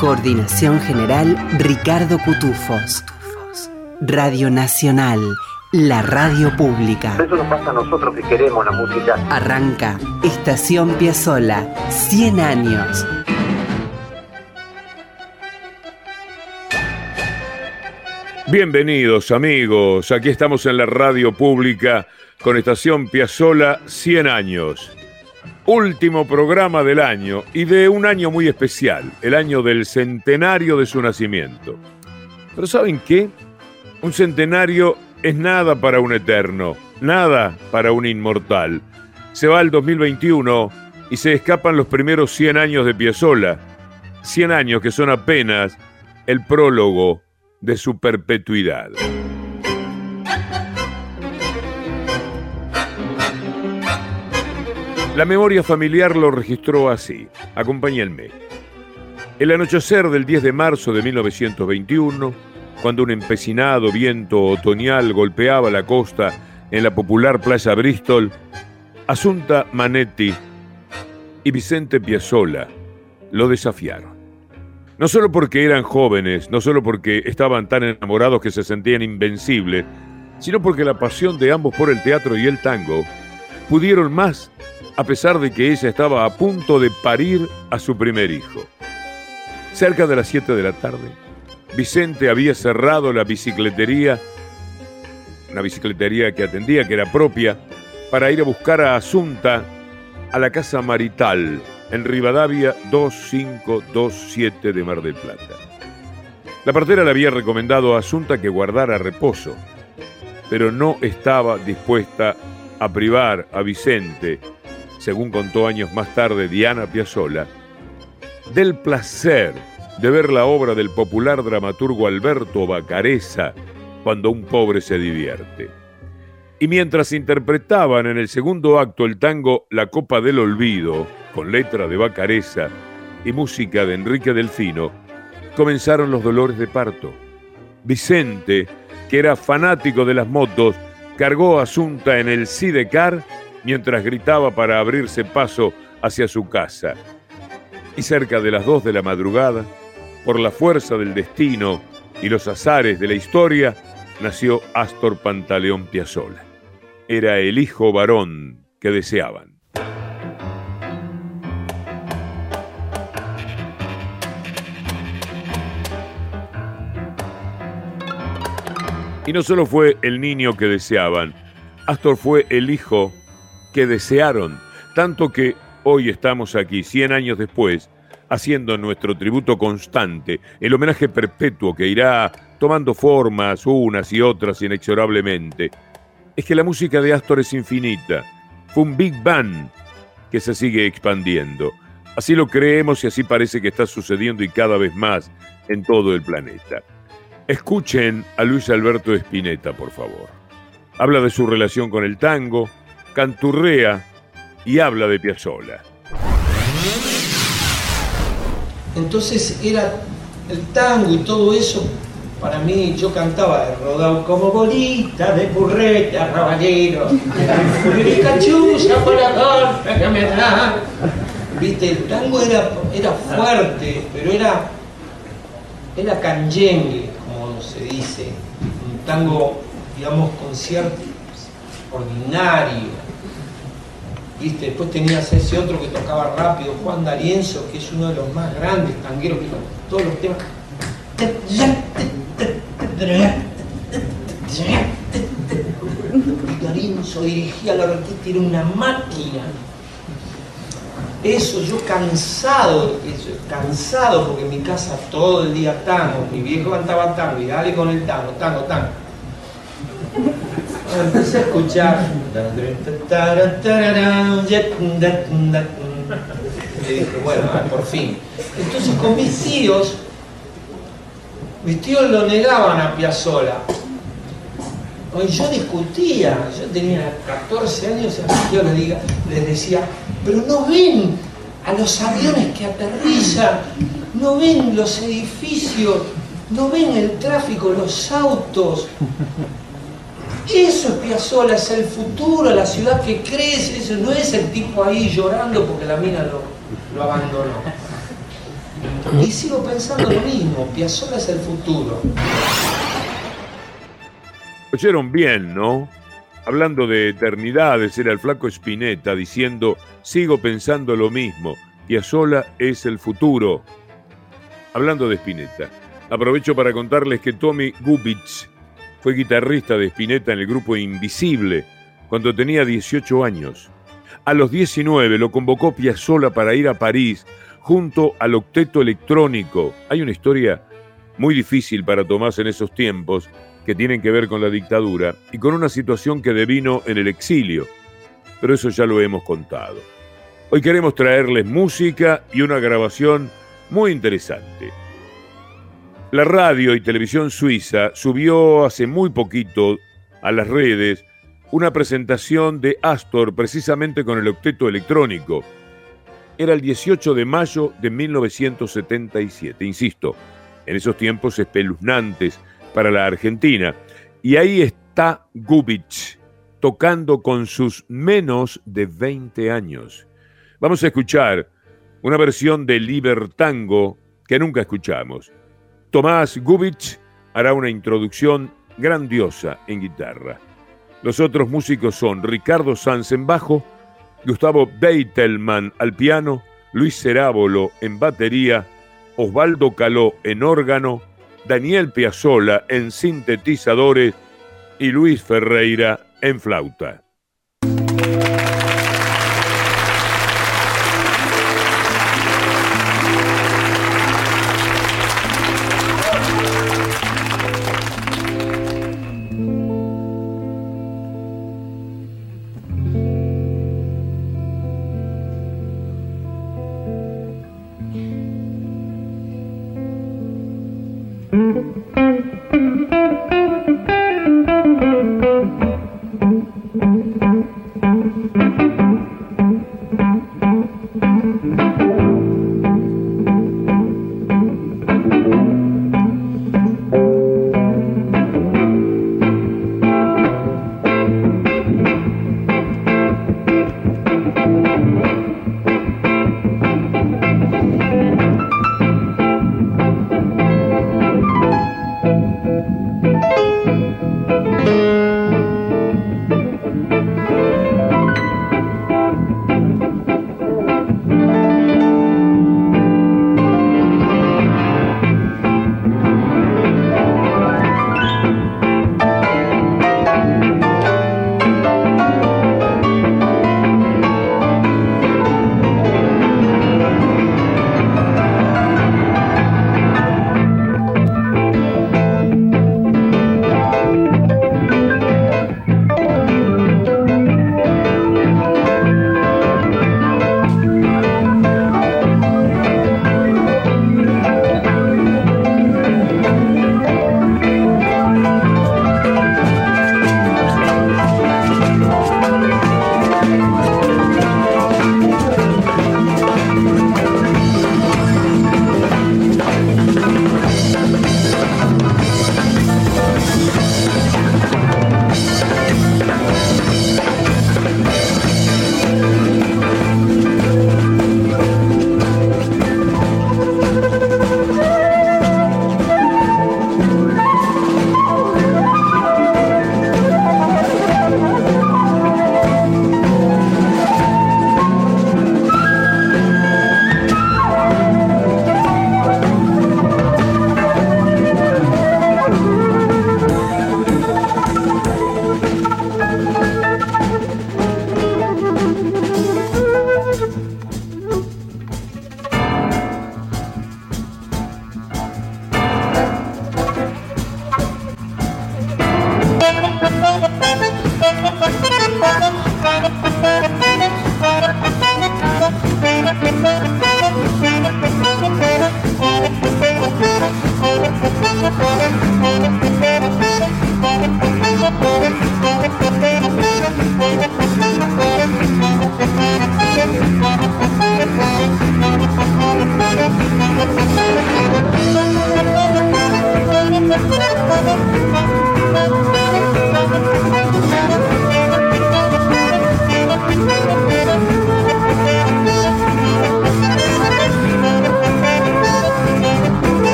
Coordinación General Ricardo Cutufos. Radio Nacional, la radio pública. Eso nos pasa a nosotros que queremos la música. Arranca Estación Piazzola, 100 años. Bienvenidos amigos, aquí estamos en la radio pública con Estación Piazzola 100 años. Último programa del año y de un año muy especial, el año del centenario de su nacimiento. Pero ¿saben qué? Un centenario es nada para un eterno, nada para un inmortal. Se va el 2021 y se escapan los primeros 100 años de Piazzola. 100 años que son apenas el prólogo de su perpetuidad. La memoria familiar lo registró así. Acompáñenme. El anochecer del 10 de marzo de 1921, cuando un empecinado viento otoñal golpeaba la costa en la popular playa Bristol, Asunta Manetti y Vicente Piazzolla lo desafiaron. No solo porque eran jóvenes, no solo porque estaban tan enamorados que se sentían invencibles, sino porque la pasión de ambos por el teatro y el tango pudieron más a pesar de que ella estaba a punto de parir a su primer hijo. Cerca de las 7 de la tarde, Vicente había cerrado la bicicletería, una bicicletería que atendía, que era propia, para ir a buscar a Asunta a la casa marital en Rivadavia 2527 de Mar del Plata. La partera le había recomendado a Asunta que guardara reposo, pero no estaba dispuesta a privar a Vicente según contó años más tarde Diana Piazzolla, del placer de ver la obra del popular dramaturgo Alberto Bacareza cuando un pobre se divierte. Y mientras interpretaban en el segundo acto el tango La Copa del Olvido, con letra de Bacareza y música de Enrique Delfino, comenzaron los dolores de parto. Vicente, que era fanático de las motos, cargó a Asunta en el Sidecar mientras gritaba para abrirse paso hacia su casa. Y cerca de las dos de la madrugada, por la fuerza del destino y los azares de la historia, nació Astor Pantaleón Piazzolla. Era el hijo varón que deseaban. Y no solo fue el niño que deseaban, Astor fue el hijo que desearon, tanto que hoy estamos aquí, 100 años después, haciendo nuestro tributo constante, el homenaje perpetuo que irá tomando formas unas y otras inexorablemente. Es que la música de Astor es infinita. Fue un Big Bang que se sigue expandiendo. Así lo creemos y así parece que está sucediendo y cada vez más en todo el planeta. Escuchen a Luis Alberto Spinetta, por favor. Habla de su relación con el tango, canturrea y habla de Piazzolla. Entonces era el tango y todo eso, para mí yo cantaba rodado como bolita de burreta, rabalero, mi cachucha por la que me. Viste, el tango era, era fuerte, pero era, era canyengue, como se dice, un tango, digamos, con cierto ordinario, ¿Viste? Después tenías ese otro que tocaba rápido, Juan D'Arienzo, que es uno de los más grandes tangueros que todos los temas. D'Arienzo dirigía la orquesta, era una máquina. Eso, yo cansado, cansado porque en mi casa todo el día tango, mi viejo cantaba tango y dale con el tango, tango, tango empecé a escuchar. le dije, bueno, ah, por fin. Entonces con mis tíos, mis tíos lo negaban a Piazzolla. Hoy yo discutía, yo tenía 14 años y a mis tíos les, les decía, pero no ven a los aviones que aterrizan, no ven los edificios, no ven el tráfico, los autos. Eso es Piazzolla, es el futuro, la ciudad que crece, eso no es el tipo ahí llorando porque la mina lo, abandonó. Y sigo pensando lo mismo, Piazzolla es el futuro. Oyeron bien, ¿no? Hablando de eternidades, era el flaco Spinetta diciendo, sigo pensando lo mismo, Piazzolla es el futuro. Hablando de Spinetta, aprovecho para contarles que Tommy Gubitsch fue guitarrista de Spinetta en el grupo Invisible cuando tenía 18 años. A los 19 lo convocó Piazzolla para ir a París junto al octeto electrónico. Hay una historia muy difícil para Tomás en esos tiempos que tienen que ver con la dictadura y con una situación que devino en el exilio. Pero eso ya lo hemos contado. Hoy queremos traerles música y una grabación muy interesante. La radio y televisión suiza subió hace muy poquito a las redes una presentación de Astor precisamente con el octeto electrónico. Era el 18 de mayo de 1977, insisto, en esos tiempos espeluznantes para la Argentina. Y ahí está Gubich, tocando con sus menos de 20 años. Vamos a escuchar una versión de Libertango que nunca escuchamos. Tomás Gubich hará una introducción grandiosa en guitarra. Los otros músicos son Ricardo Sanz en bajo, Gustavo Beitelman al piano, Luis Cerábolo en batería, Osvaldo Caló en órgano, Daniel Piazzola en sintetizadores y Luis Ferreira en flauta.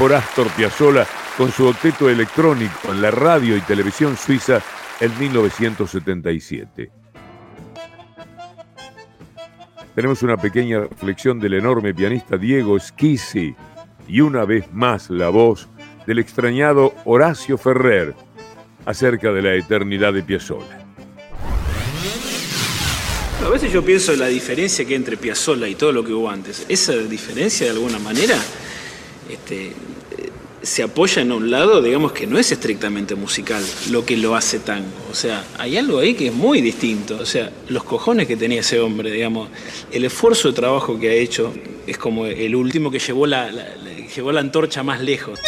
Por Astor Piazzolla con su octeto electrónico en la radio y televisión suiza en 1977. Tenemos una pequeña reflexión del enorme pianista Diego Schisi y una vez más la voz del extrañado Horacio Ferrer acerca de la eternidad de Piazzolla. A veces yo pienso en la diferencia que entre Piazzolla y todo lo que hubo antes. Esa diferencia, de alguna manera, este, se apoya en un lado, digamos, que no es estrictamente musical lo que lo hace tango. O sea, hay algo ahí que es muy distinto. O sea, los cojones que tenía ese hombre, digamos, el esfuerzo de trabajo que ha hecho es como el último que llevó la, llevó la antorcha más lejos.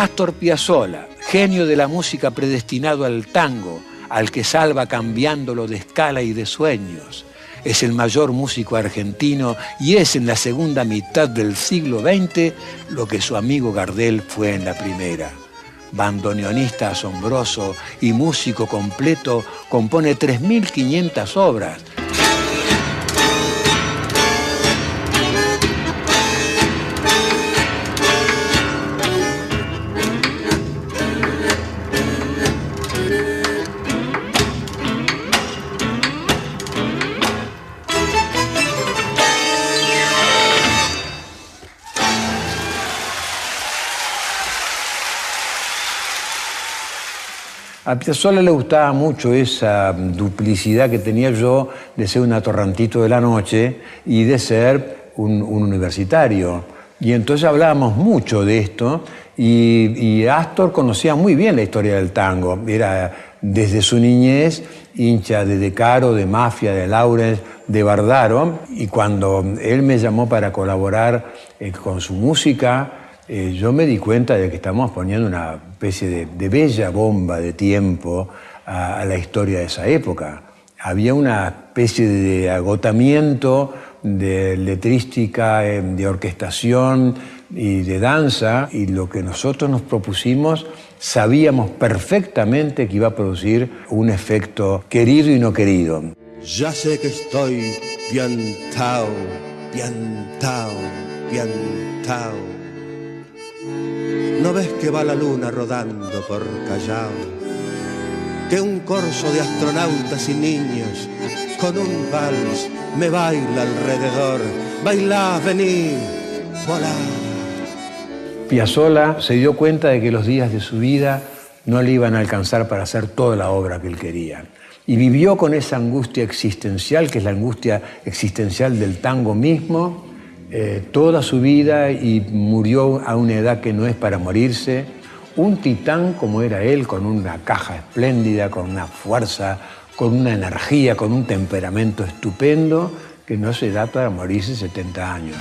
Astor Piazzolla, genio de la música predestinado al tango, al que salva cambiándolo de escala y de sueños. Es el mayor músico argentino y es en la segunda mitad del siglo XX lo que su amigo Gardel fue en la primera. Bandoneonista asombroso y músico completo, compone 3.500 obras, A Piazzolla le gustaba mucho esa duplicidad que tenía yo de ser un atorrantito de la noche y de ser un, universitario. Y entonces hablábamos mucho de esto y, Astor conocía muy bien la historia del tango. Era desde su niñez hincha de De Caro, de Mafia, de Laurens, de Bardaro. Y cuando él me llamó para colaborar eh, con su música, eh, yo me di cuenta de que estamos poniendo una especie de, bella bomba de tiempo a, la historia de esa época. Había una especie de agotamiento de letrística, eh, de orquestación y de danza, y lo que nosotros nos propusimos sabíamos perfectamente que iba a producir un efecto querido y no querido. Ya sé que estoy piantao, piantao, piantao ¿No ves que va la luna rodando por Callao? Que un corso de astronautas y niños con un vals me baila alrededor. Bailá, vení, volá. Piazzolla se dio cuenta de que los días de su vida no le iban a alcanzar para hacer toda la obra que él quería. Y vivió con esa angustia existencial, que es la angustia existencial del tango mismo, eh, toda su vida y murió a una edad que no es para morirse. Un titán como era él, con una caja espléndida, con una fuerza, con una energía, con un temperamento estupendo, que no se da para morirse 70 años.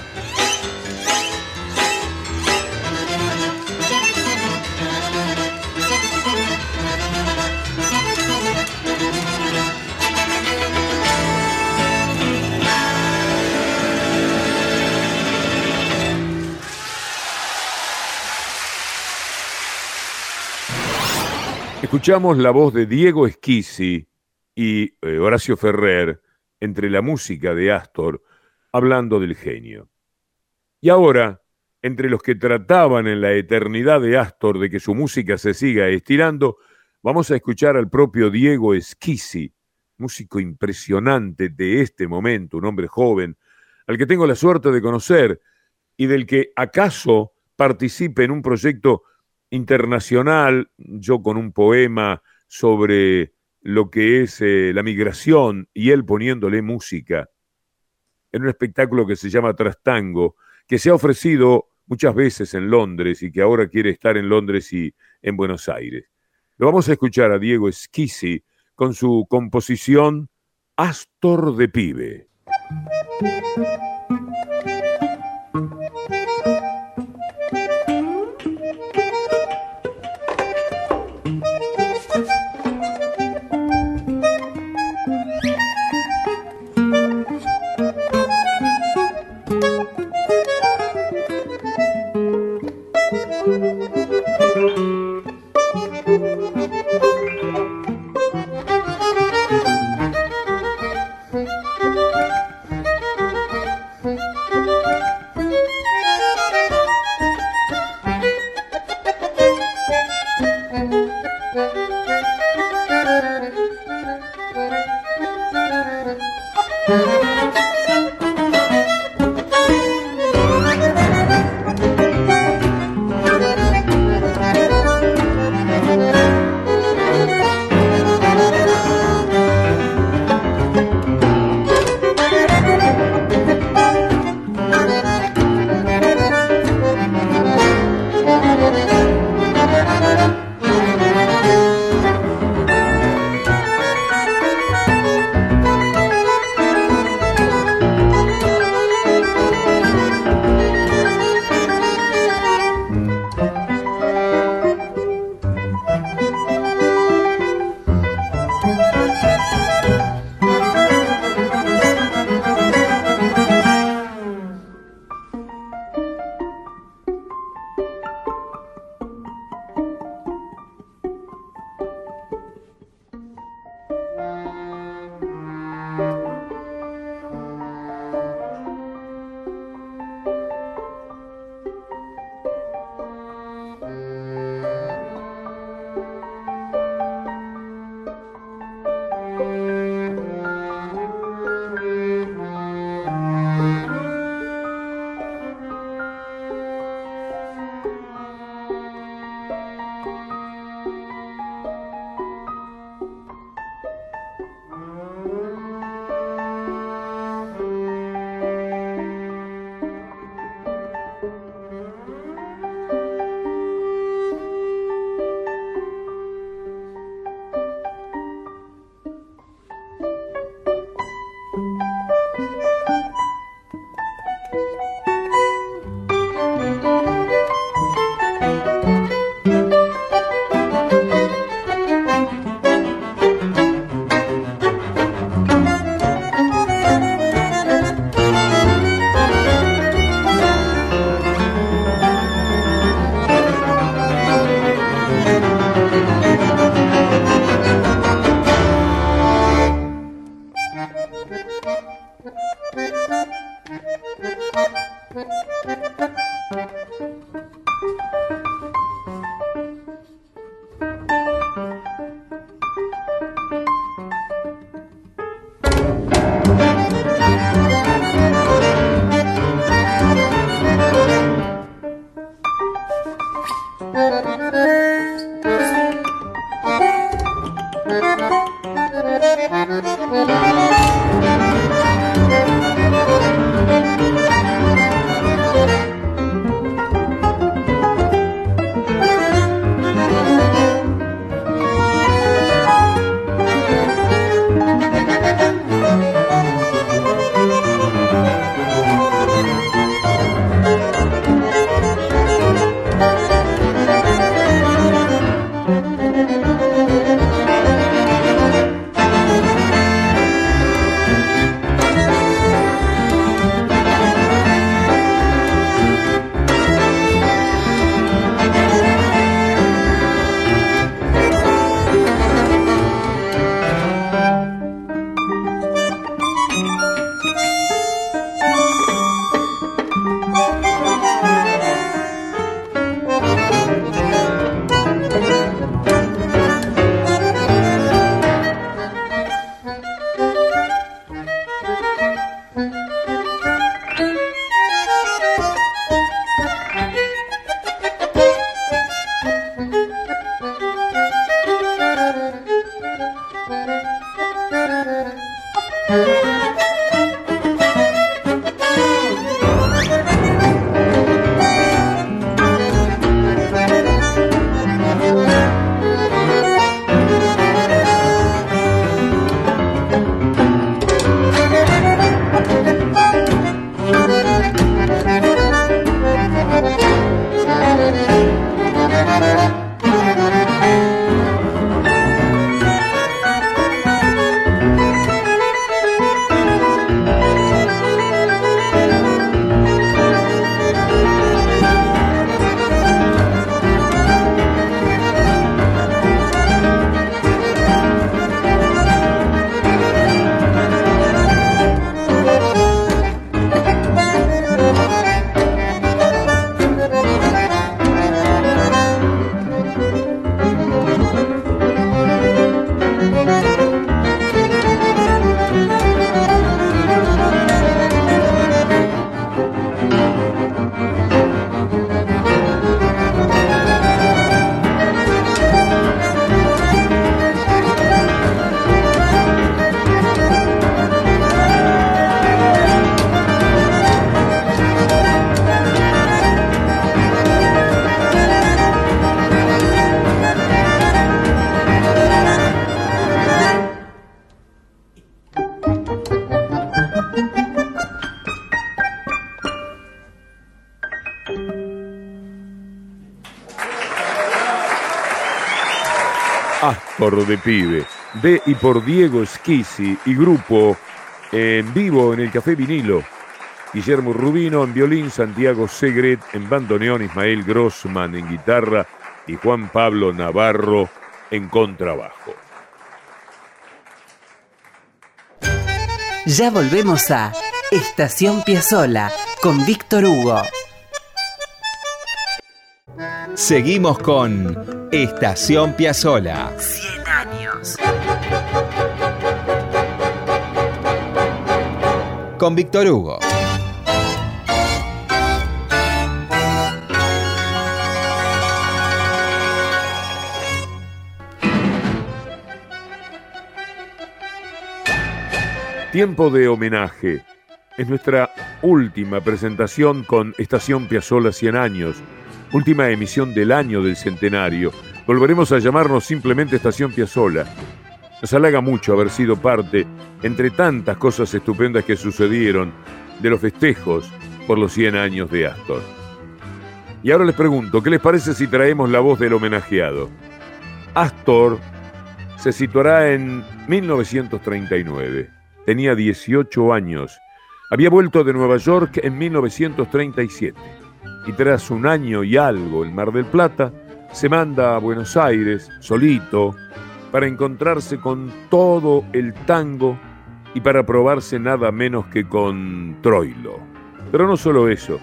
Escuchamos la voz de Diego Esquisi y eh, Horacio Ferrer entre la música de Astor hablando del genio. Y ahora, entre los que trataban en la eternidad de Astor de que su música se siga estirando, vamos a escuchar al propio Diego Esquisi, músico impresionante de este momento, un hombre joven, al que tengo la suerte de conocer y del que acaso participe en un proyecto internacional, yo con un poema sobre lo que es eh, la migración y él poniéndole música en un espectáculo que se llama Trastango, que se ha ofrecido muchas veces en Londres y que ahora quiere estar en Londres y en Buenos Aires. Lo vamos a escuchar a Diego Schisi con su composición Astor de Pibe. Thank you. De pibe, de y por Diego Schisi y grupo en vivo en el Café Vinilo. Guillermo Rubino en violín, Santiago Segret en bandoneón, Ismael Grossman en guitarra y Juan Pablo Navarro en contrabajo. Ya volvemos a Estación Piazzola con Víctor Hugo. Seguimos con Estación Piazzola. Con Víctor Hugo. Tiempo de homenaje. Es nuestra última presentación con Estación Piazzola 100 años, última emisión del año del centenario. Volveremos a llamarnos simplemente Estación Piazzola. Nos halaga mucho haber sido parte, entre tantas cosas estupendas que sucedieron, de los festejos por los 100 años de Astor. Y ahora les pregunto, ¿qué les parece si traemos la voz del homenajeado? Astor se situará en 1939 tenía 18 años. Había vuelto de Nueva York en 1937 y tras un año y algo en Mar del Plata, se manda a Buenos Aires, solito, para encontrarse con todo el tango y para probarse nada menos que con Troilo. Pero no solo eso,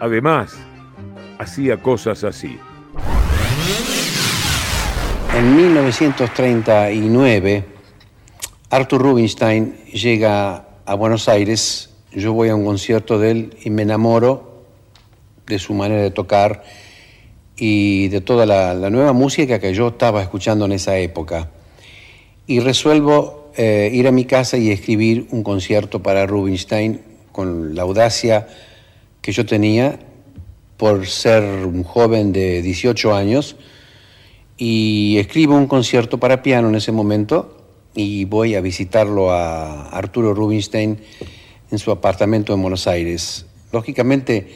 además, hacía cosas así. En 1939, Arthur Rubinstein llega a Buenos Aires, yo voy a un concierto de él y me enamoro de su manera de tocar y de toda la, nueva música que yo estaba escuchando en esa época. Y resuelvo eh, ir a mi casa y escribir un concierto para Rubinstein con la audacia que yo tenía por ser un joven de 18 años y escribo un concierto para piano en ese momento y voy a visitarlo a Arturo Rubinstein en su apartamento en Buenos Aires. Lógicamente,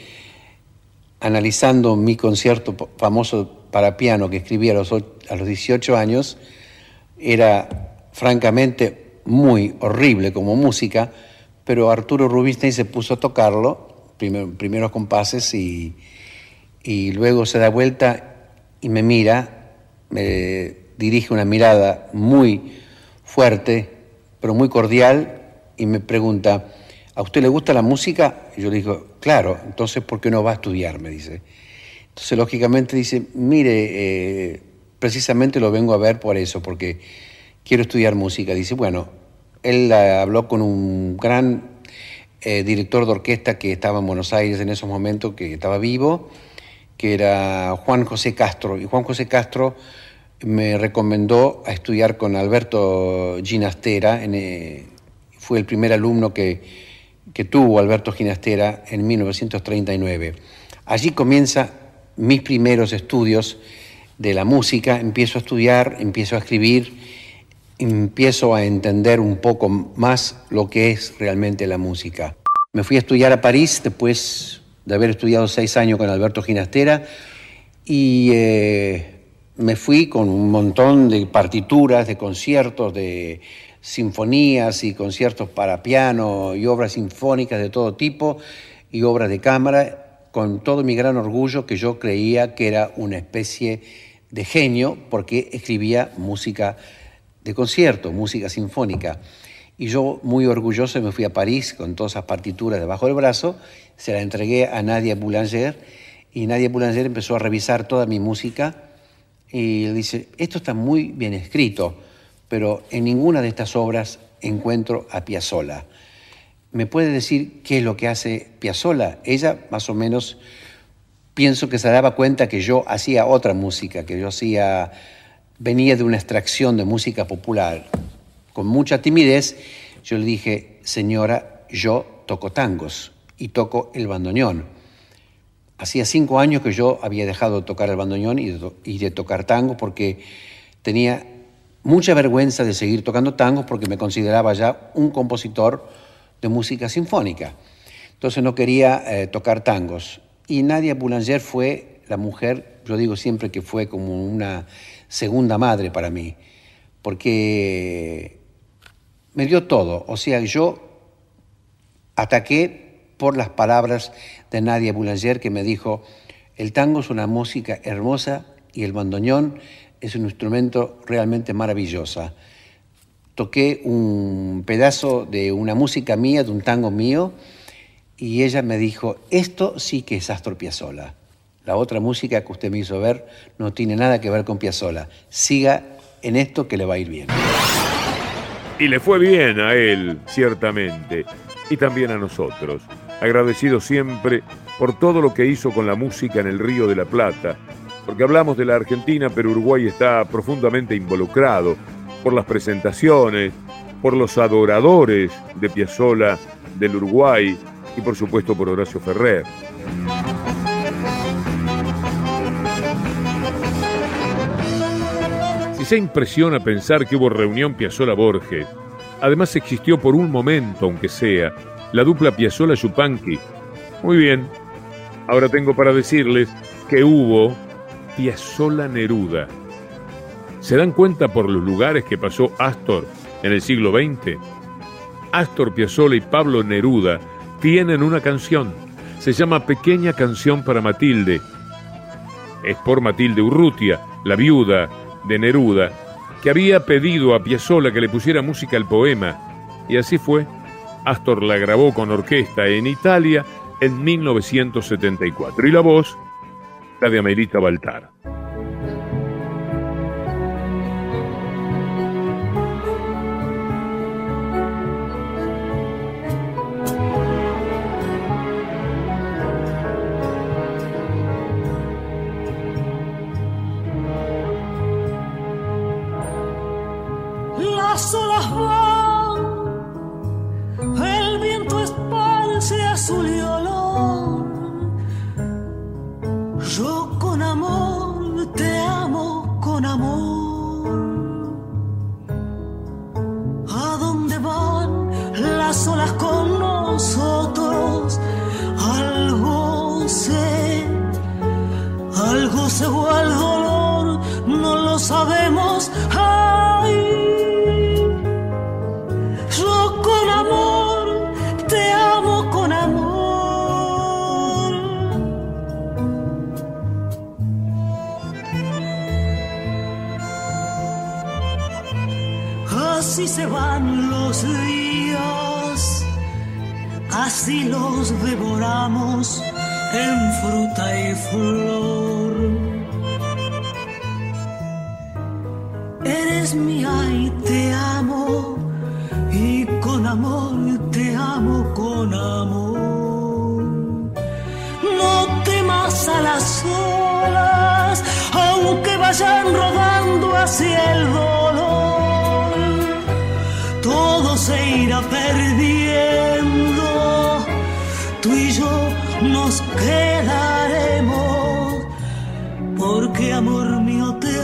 analizando mi concierto famoso para piano que escribí a los, 18 años, era francamente muy horrible como música, pero Arturo Rubinstein se puso a tocarlo, primero, primeros compases, y, y luego se da vuelta y me mira, me dirige una mirada muy fuerte, pero muy cordial, y me pregunta, ¿a usted le gusta la música? Y yo le digo, claro, entonces ¿por qué no va a estudiar? Me dice. Entonces, lógicamente dice, mire, eh, precisamente lo vengo a ver por eso, porque quiero estudiar música. Dice, bueno, él habló con un gran eh, director de orquesta que estaba en Buenos Aires en esos momentos, que estaba vivo, que era Juan José Castro. Y Juan José Castro me recomendó a estudiar con Alberto Ginastera, eh, fue el primer alumno que, que tuvo Alberto Ginastera en 1939. Allí comienza mis primeros estudios de la música, empiezo a estudiar, empiezo a escribir, empiezo a entender un poco más lo que es realmente la música. Me fui a estudiar a París después de haber estudiado seis años con Alberto Ginastera y eh, me fui con un montón de partituras, de conciertos, de sinfonías y conciertos para piano y obras sinfónicas de todo tipo y obras de cámara, con todo mi gran orgullo que yo creía que era una especie de genio porque escribía música de concierto, música sinfónica. Y yo muy orgulloso me fui a París con todas esas partituras debajo del brazo, se la entregué a Nadia Boulanger y Nadia Boulanger empezó a revisar toda mi música y dice, esto está muy bien escrito, pero en ninguna de estas obras encuentro a Piazzolla. ¿Me puede decir qué es lo que hace Piazzolla? Ella más o menos pienso que se daba cuenta que yo hacía otra música, que yo hacía venía de una extracción de música popular. Con mucha timidez yo le dije, "Señora, yo toco tangos y toco el bandoneón." Hacía cinco años que yo había dejado de tocar el bandoneón y de, tocar tango porque tenía mucha vergüenza de seguir tocando tangos porque me consideraba ya un compositor de música sinfónica. Entonces no quería eh, tocar tangos. Y Nadia Boulanger fue la mujer, yo digo siempre que fue como una segunda madre para mí. porque me dio todo. O sea, yo ataqué por las palabras de Nadia Boulanger que me dijo, el tango es una música hermosa y el bandoneón es un instrumento realmente maravilloso. Toqué un pedazo de una música mía, de un tango mío, y ella me dijo, esto sí que es Astor Piazzolla. La otra música que usted me hizo ver no tiene nada que ver con Piazzolla. Siga en esto que le va a ir bien. Y le fue bien a él, ciertamente, y también a nosotros. Agradecido siempre por todo lo que hizo con la música en el Río de la Plata, porque hablamos de la Argentina, pero Uruguay está profundamente involucrado por las presentaciones, por los adoradores de Piazzolla del Uruguay y por supuesto por Horacio Ferrer. Si se impresiona pensar que hubo reunión Piazzolla-Borges, además existió por un momento, aunque sea, la dupla Piazzolla-Yupanqui. Muy bien, ahora tengo para decirles que hubo Piazzolla-Neruda. ¿Se dan cuenta por los lugares que pasó Astor en el siglo XX? Astor Piazzolla y Pablo Neruda tienen una canción. Se llama Pequeña canción para Matilde. Es por Matilde Urrutia, la viuda de Neruda, que había pedido a Piazzolla que le pusiera música al poema. Y así fue. Astor la grabó con orquesta en Italia en 1974. Y la voz, de Amelita Baltar. Porque amor mío te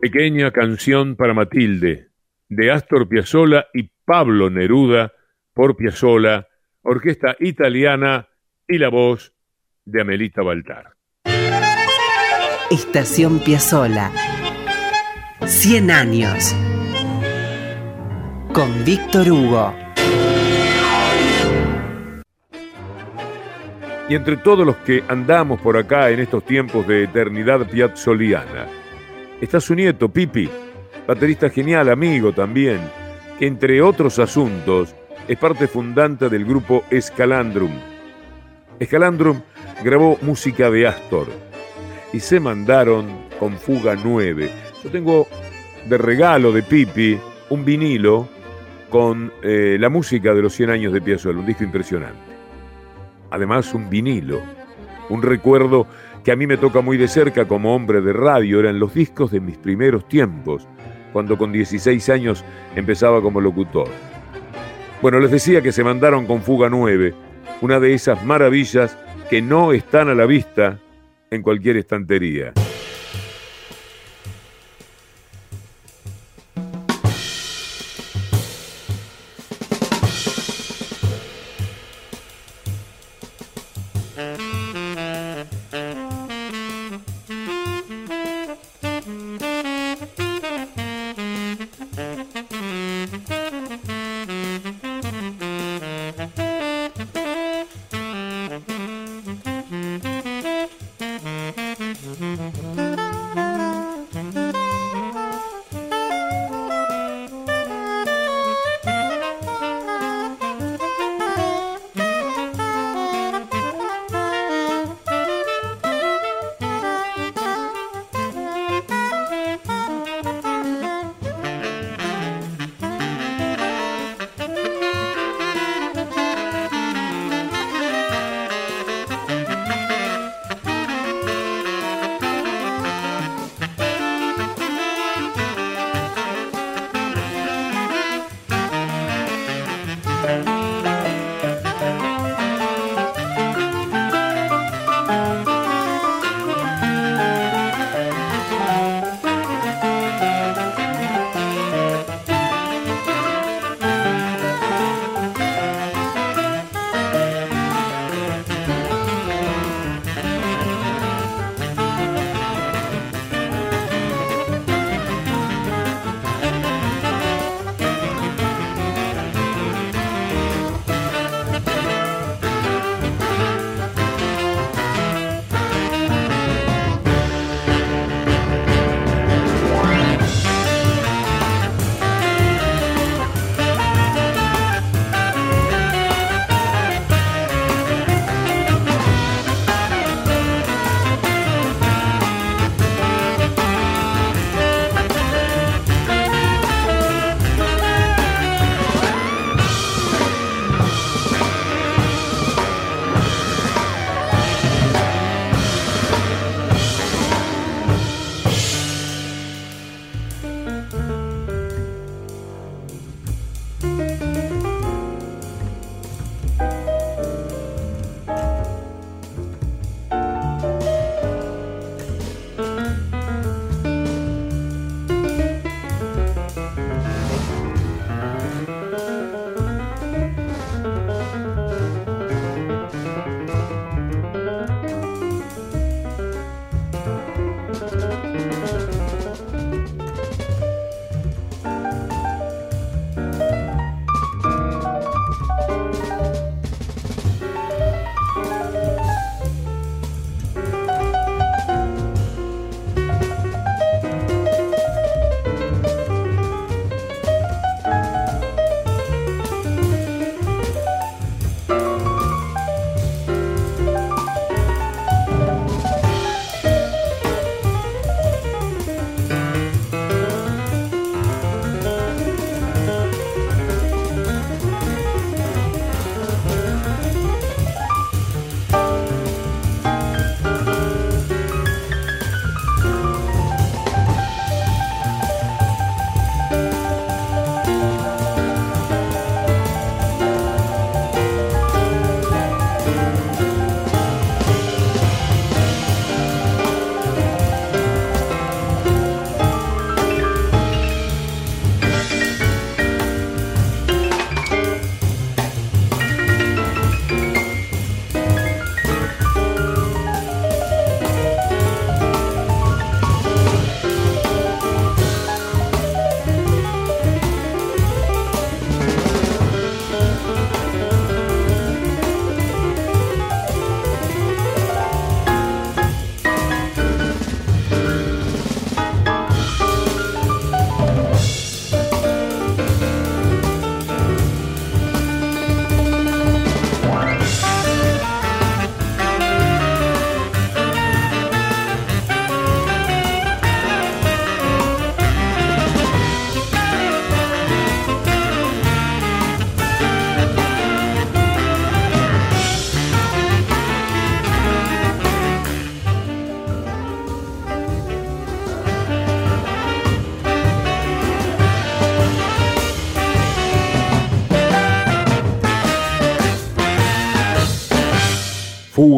Pequeña canción para Matilde, de Astor Piazzolla y Pablo Neruda, por Piazzolla, orquesta italiana y la voz de Amelita Baltar. Estación Piazzola. 100 años. Con Víctor Hugo. Y entre todos los que andamos por acá en estos tiempos de eternidad piazzoliana, está su nieto, Pipi, baterista genial, amigo también, que entre otros asuntos es parte fundante del grupo Escalandrum. Escalandrum grabó música de Astor y se mandaron con Fuga 9. Yo tengo de regalo de Pipi un vinilo con eh, la música de los 100 años de Piazzolla, un disco impresionante. Además, un vinilo, un recuerdo que a mí me toca muy de cerca como hombre de radio, eran los discos de mis primeros tiempos, cuando con 16 años empezaba como locutor. Bueno, les decía que se mandaron con Fuga 9, una de esas maravillas que no están a la vista en cualquier estantería.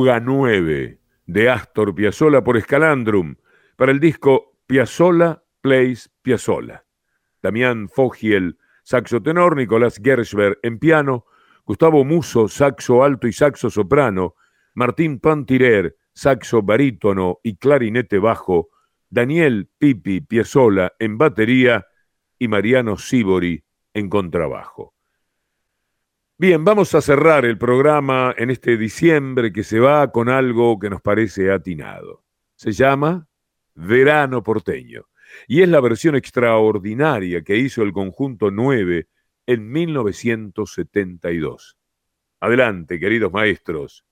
Fuga 9 de Astor Piazzolla por Escalandrum para el disco Piazzolla Plays Piazzolla. Damián Fogiel, saxo tenor, Nicolás Gershberg en piano, Gustavo Muso, saxo alto y saxo soprano, Martín Pantirer, saxo barítono y clarinete bajo, Daniel Pipi Piazzolla en batería y Mariano Sibori en contrabajo. Bien, vamos a cerrar el programa en este diciembre que se va con algo que nos parece atinado. Se llama Verano porteño y es la versión extraordinaria que hizo el conjunto 9 en 1972. Adelante, queridos maestros.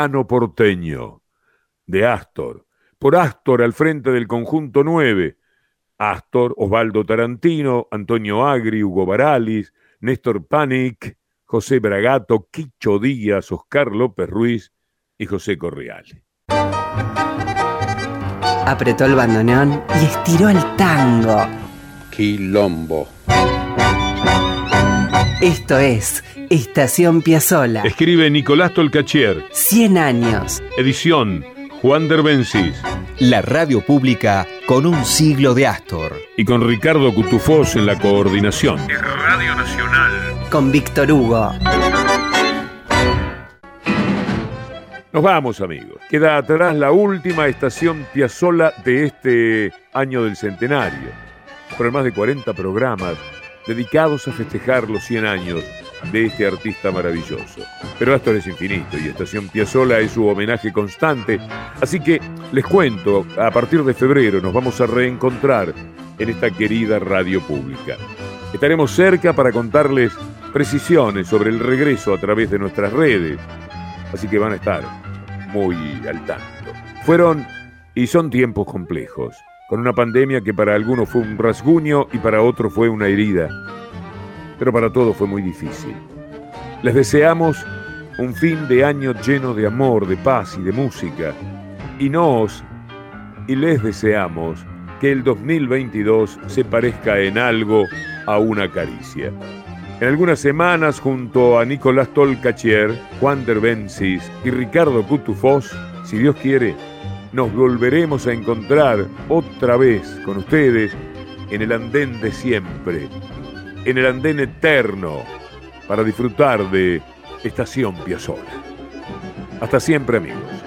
Verano porteño, de Astor, por Astor al frente del conjunto 9. Astor, Osvaldo Tarantino, Antonio Agri, Hugo Baralis, Néstor Panic, José Bragato, Quicho Díaz, Oscar López Ruiz y José Correale. Apretó el bandoneón y estiró el tango. Quilombo. Esto es Estación Piazzola. Escribe Nicolás Tolcachier. 100 años. Edición Juan Derbencis. La radio pública con un siglo de Astor. Y con Ricardo Cutufós en la coordinación. Radio Nacional. Con Víctor Hugo. Nos vamos, amigos. Queda atrás la última estación Piazzola de este año del centenario. Por más de 40 programas dedicados a festejar los 100 años de este artista maravilloso. Pero Astor es infinito y Estación Piazzola es su homenaje constante. Así que les cuento, a partir de febrero nos vamos a reencontrar en esta querida radio pública. Estaremos cerca para contarles precisiones sobre el regreso a través de nuestras redes. Así que van a estar muy al tanto. Fueron y son tiempos complejos, con una pandemia que para algunos fue un rasguño y para otros fue una herida pero para todos fue muy difícil. Les deseamos un fin de año lleno de amor, de paz y de música. Y nos, y les deseamos que el 2022 se parezca en algo a una caricia. En algunas semanas, junto a Nicolás Tolcachier, Juan Derbencis y Ricardo Cutufós, si Dios quiere, nos volveremos a encontrar otra vez con ustedes en el andén de siempre, en el andén eterno para disfrutar de Estación Piazzolla. Hasta siempre amigos.